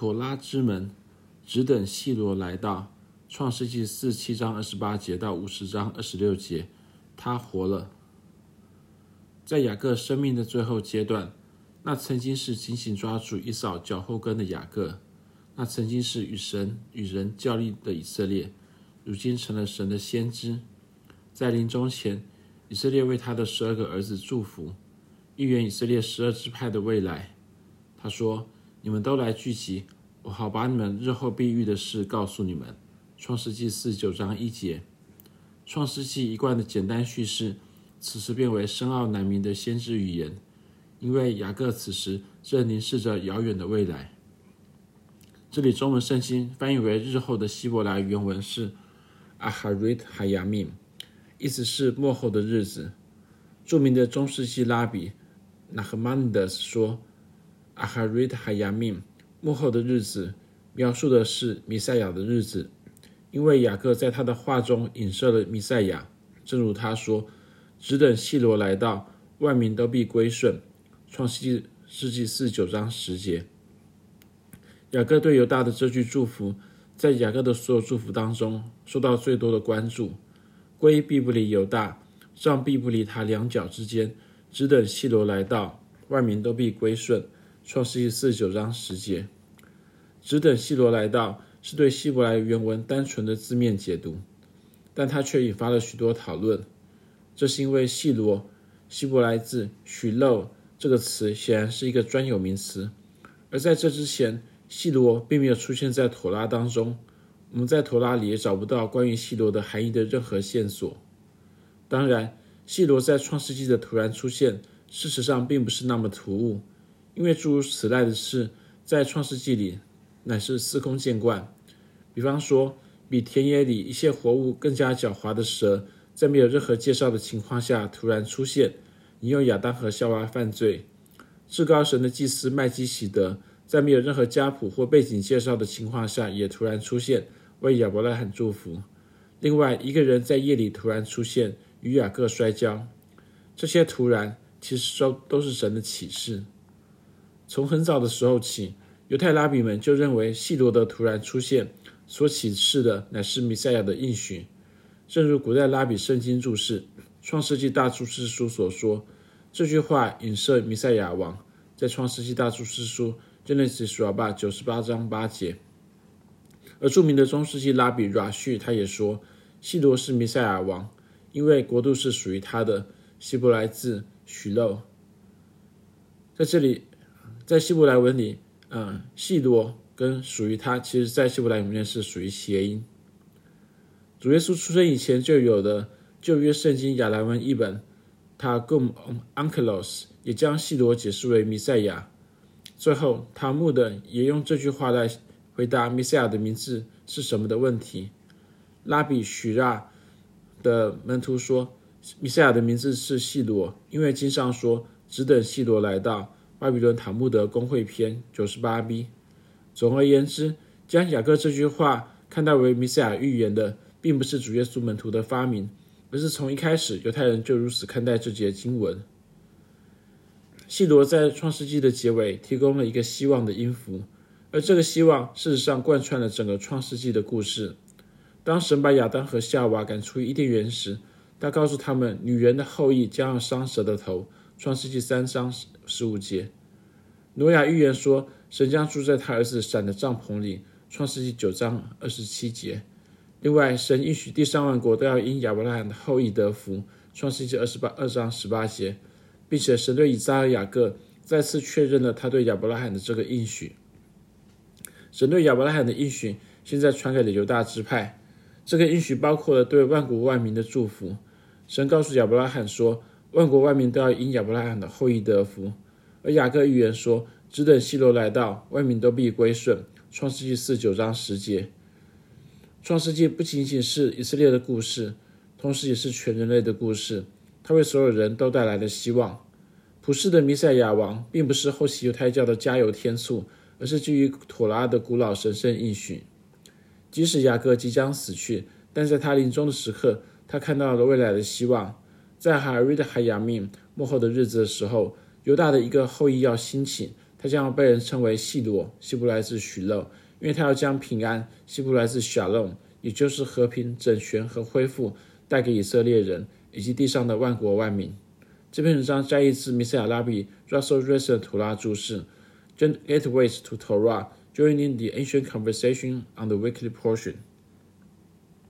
妥拉之门，只等细罗来到。创世纪四七章二十八节到五十章二十六节，他活了。在雅各生命的最后阶段，那曾经是紧紧抓住一扫脚后跟的雅各，那曾经是与神与人较力的以色列，如今成了神的先知。在临终前，以色列为他的十二个儿子祝福，预言以色列十二支派的未来。他说：“你们都来聚集，我好把你们日后必遇的事告诉你们。”创世纪四十九章一节，创世纪一贯的简单叙事，此时变为深奥难明的先知语言，因为雅各此时正凝视着遥远的未来。这里中文圣经翻译为“日后”的希伯来原文是 “Aharit Hayamim”，意思是“末后的日子”。著名的中世纪拉比 Nachmanides 说：“Aharit Hayamim，末后的日子，描述的是弥赛亚的日子。”因为雅各在他的话中影射了弥赛亚，正如他说：“只等细罗来到，万民都必归顺。”创世纪世纪四十九章十节。雅各对犹大的这句祝福，在雅各的所有祝福当中受到最多的关注。归必不离犹大，杖必不离他两脚之间。只等细罗来到，万民都必归顺。创世纪四十九章十节。只等希罗来到。是对希伯来原文单纯的字面解读，但它却引发了许多讨论。这是因为“希罗”希伯来字许诺这个词显然是一个专有名词，而在这之前，希罗并没有出现在妥拉当中。我们在妥拉里也找不到关于希罗的含义的任何线索。当然，细罗在创世纪的突然出现，事实上并不是那么突兀，因为诸如此类的事在创世纪里。乃是司空见惯，比方说，比田野里一切活物更加狡猾的蛇，在没有任何介绍的情况下突然出现，引诱亚当和夏娃犯罪；至高神的祭司麦基洗德，在没有任何家谱或背景介绍的情况下也突然出现，为亚伯拉罕祝福。另外，一个人在夜里突然出现，与雅各摔跤，这些突然其实都都是神的启示。从很早的时候起。犹太拉比们就认为，细罗的突然出现所启示的乃是弥赛亚的应许。正如古代拉比圣经注释《创世纪大注释书》所说，这句话影射弥赛亚王，在《创世纪大注释书》Genesis Rabbah 九十八章八节。而著名的中世纪拉比 r a 他也说，细罗是弥赛亚王，因为国度是属于他的。希伯来字 Shiloh，在这里，在希伯来文里。嗯，细罗跟属于他，其实在希伯来里面是属于谐音。主耶稣出生以前就有的旧约圣经亚兰文译本，他 Targum Onkelos 也将细罗解释为弥赛亚。最后，塔木的也用这句话来回答弥赛亚的名字是什么的问题。拉比许拉的门徒说，弥赛亚的名字是细罗，因为经上说，只等细罗来到。巴比伦塔木德公会篇九十八 b。总而言之，将雅各这句话看待为弥赛亚预言的，并不是主耶稣门徒的发明，而是从一开始犹太人就如此看待这节经文。细罗在创世纪的结尾提供了一个希望的音符，而这个希望事实上贯穿了整个创世纪的故事。当神把亚当和夏娃赶出伊甸园时，他告诉他们，女人的后裔将要伤蛇的头。创世纪三章十十五节，挪亚预言说，神将住在他儿子闪的帐篷里。创世纪九章二十七节。另外，神应许第三万国都要因亚伯拉罕的后裔得福。创世纪二十八二章十八节，并且神对以撒和雅各再次确认了他对亚伯拉罕的这个应许。神对亚伯拉罕的应许，现在传给了犹大支派。这个应许包括了对万国万民的祝福。神告诉亚伯拉罕说。万国万民都要因亚伯拉罕的后裔得福，而雅各预言说：“只等细罗来到，万民都必归顺。”创世纪四九章十节。创世纪不仅仅是以色列的故事，同时也是全人类的故事。它为所有人都带来了希望。普世的弥赛亚王，并不是后期犹太教的加油添醋，而是基于妥拉的古老神圣应许。即使雅各即将死去，但在他临终的时刻，他看到了未来的希望。在哈瑞的海亚命末后的日子的时候，犹大的一个后裔要兴起，他将要被人称为细罗，希伯来字许勒，因为他要将平安，希伯来字 shalom，也就是和平、整全和恢复，带给以色列人以及地上的万国万民。这篇文章摘译自米塞亚拉比 Russell Rayson 图拉注释。Gateways to Torah, joining the ancient conversation on the weekly portion.